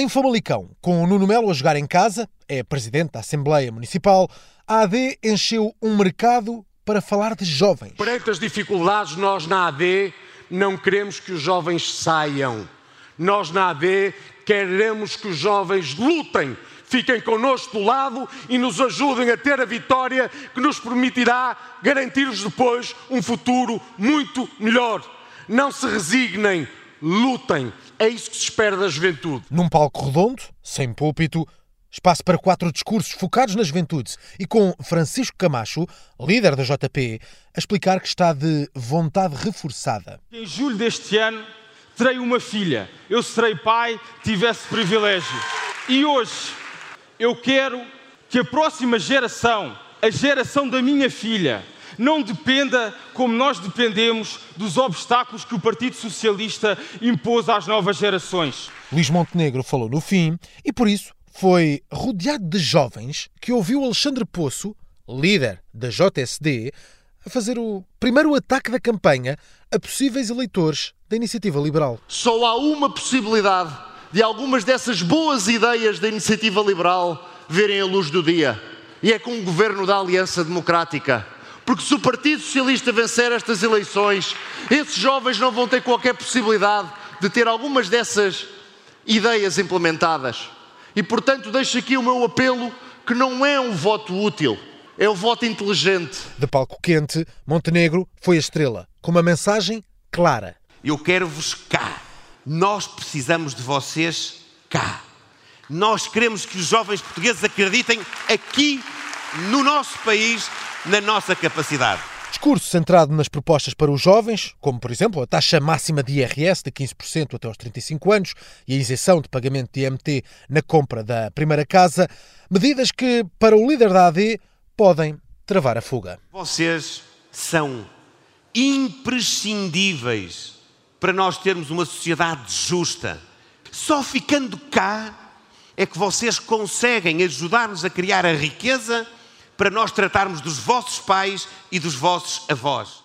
Em Famalicão, com o Nuno Melo a jogar em casa, é presidente da Assembleia Municipal, a AD encheu um mercado para falar de jovens. Perante as dificuldades, nós na AD não queremos que os jovens saiam. Nós na AD queremos que os jovens lutem, fiquem connosco do lado e nos ajudem a ter a vitória que nos permitirá garantir-lhes depois um futuro muito melhor. Não se resignem, lutem. É isso que se espera da juventude. Num palco redondo, sem púlpito, espaço para quatro discursos focados na juventude e com Francisco Camacho, líder da JP, a explicar que está de vontade reforçada. Em julho deste ano terei uma filha. Eu serei pai, tivesse privilégio. E hoje eu quero que a próxima geração, a geração da minha filha, não dependa, como nós dependemos, dos obstáculos que o Partido Socialista impôs às novas gerações. Luís Montenegro falou no fim e, por isso, foi rodeado de jovens que ouviu Alexandre Poço, líder da JSD, a fazer o primeiro ataque da campanha a possíveis eleitores da Iniciativa Liberal. Só há uma possibilidade de algumas dessas boas ideias da Iniciativa Liberal verem a luz do dia. E é com o governo da Aliança Democrática. Porque se o Partido Socialista vencer estas eleições, esses jovens não vão ter qualquer possibilidade de ter algumas dessas ideias implementadas. E portanto, deixo aqui o meu apelo que não é um voto útil, é um voto inteligente. De palco quente, Montenegro foi a estrela, com uma mensagem clara. Eu quero-vos cá. Nós precisamos de vocês cá. Nós queremos que os jovens portugueses acreditem aqui no nosso país na nossa capacidade. Discurso centrado nas propostas para os jovens, como por exemplo a taxa máxima de IRS de 15% até aos 35 anos e a isenção de pagamento de IMT na compra da primeira casa, medidas que, para o líder da AD, podem travar a fuga. Vocês são imprescindíveis para nós termos uma sociedade justa. Só ficando cá é que vocês conseguem ajudar-nos a criar a riqueza para nós tratarmos dos vossos pais e dos vossos avós.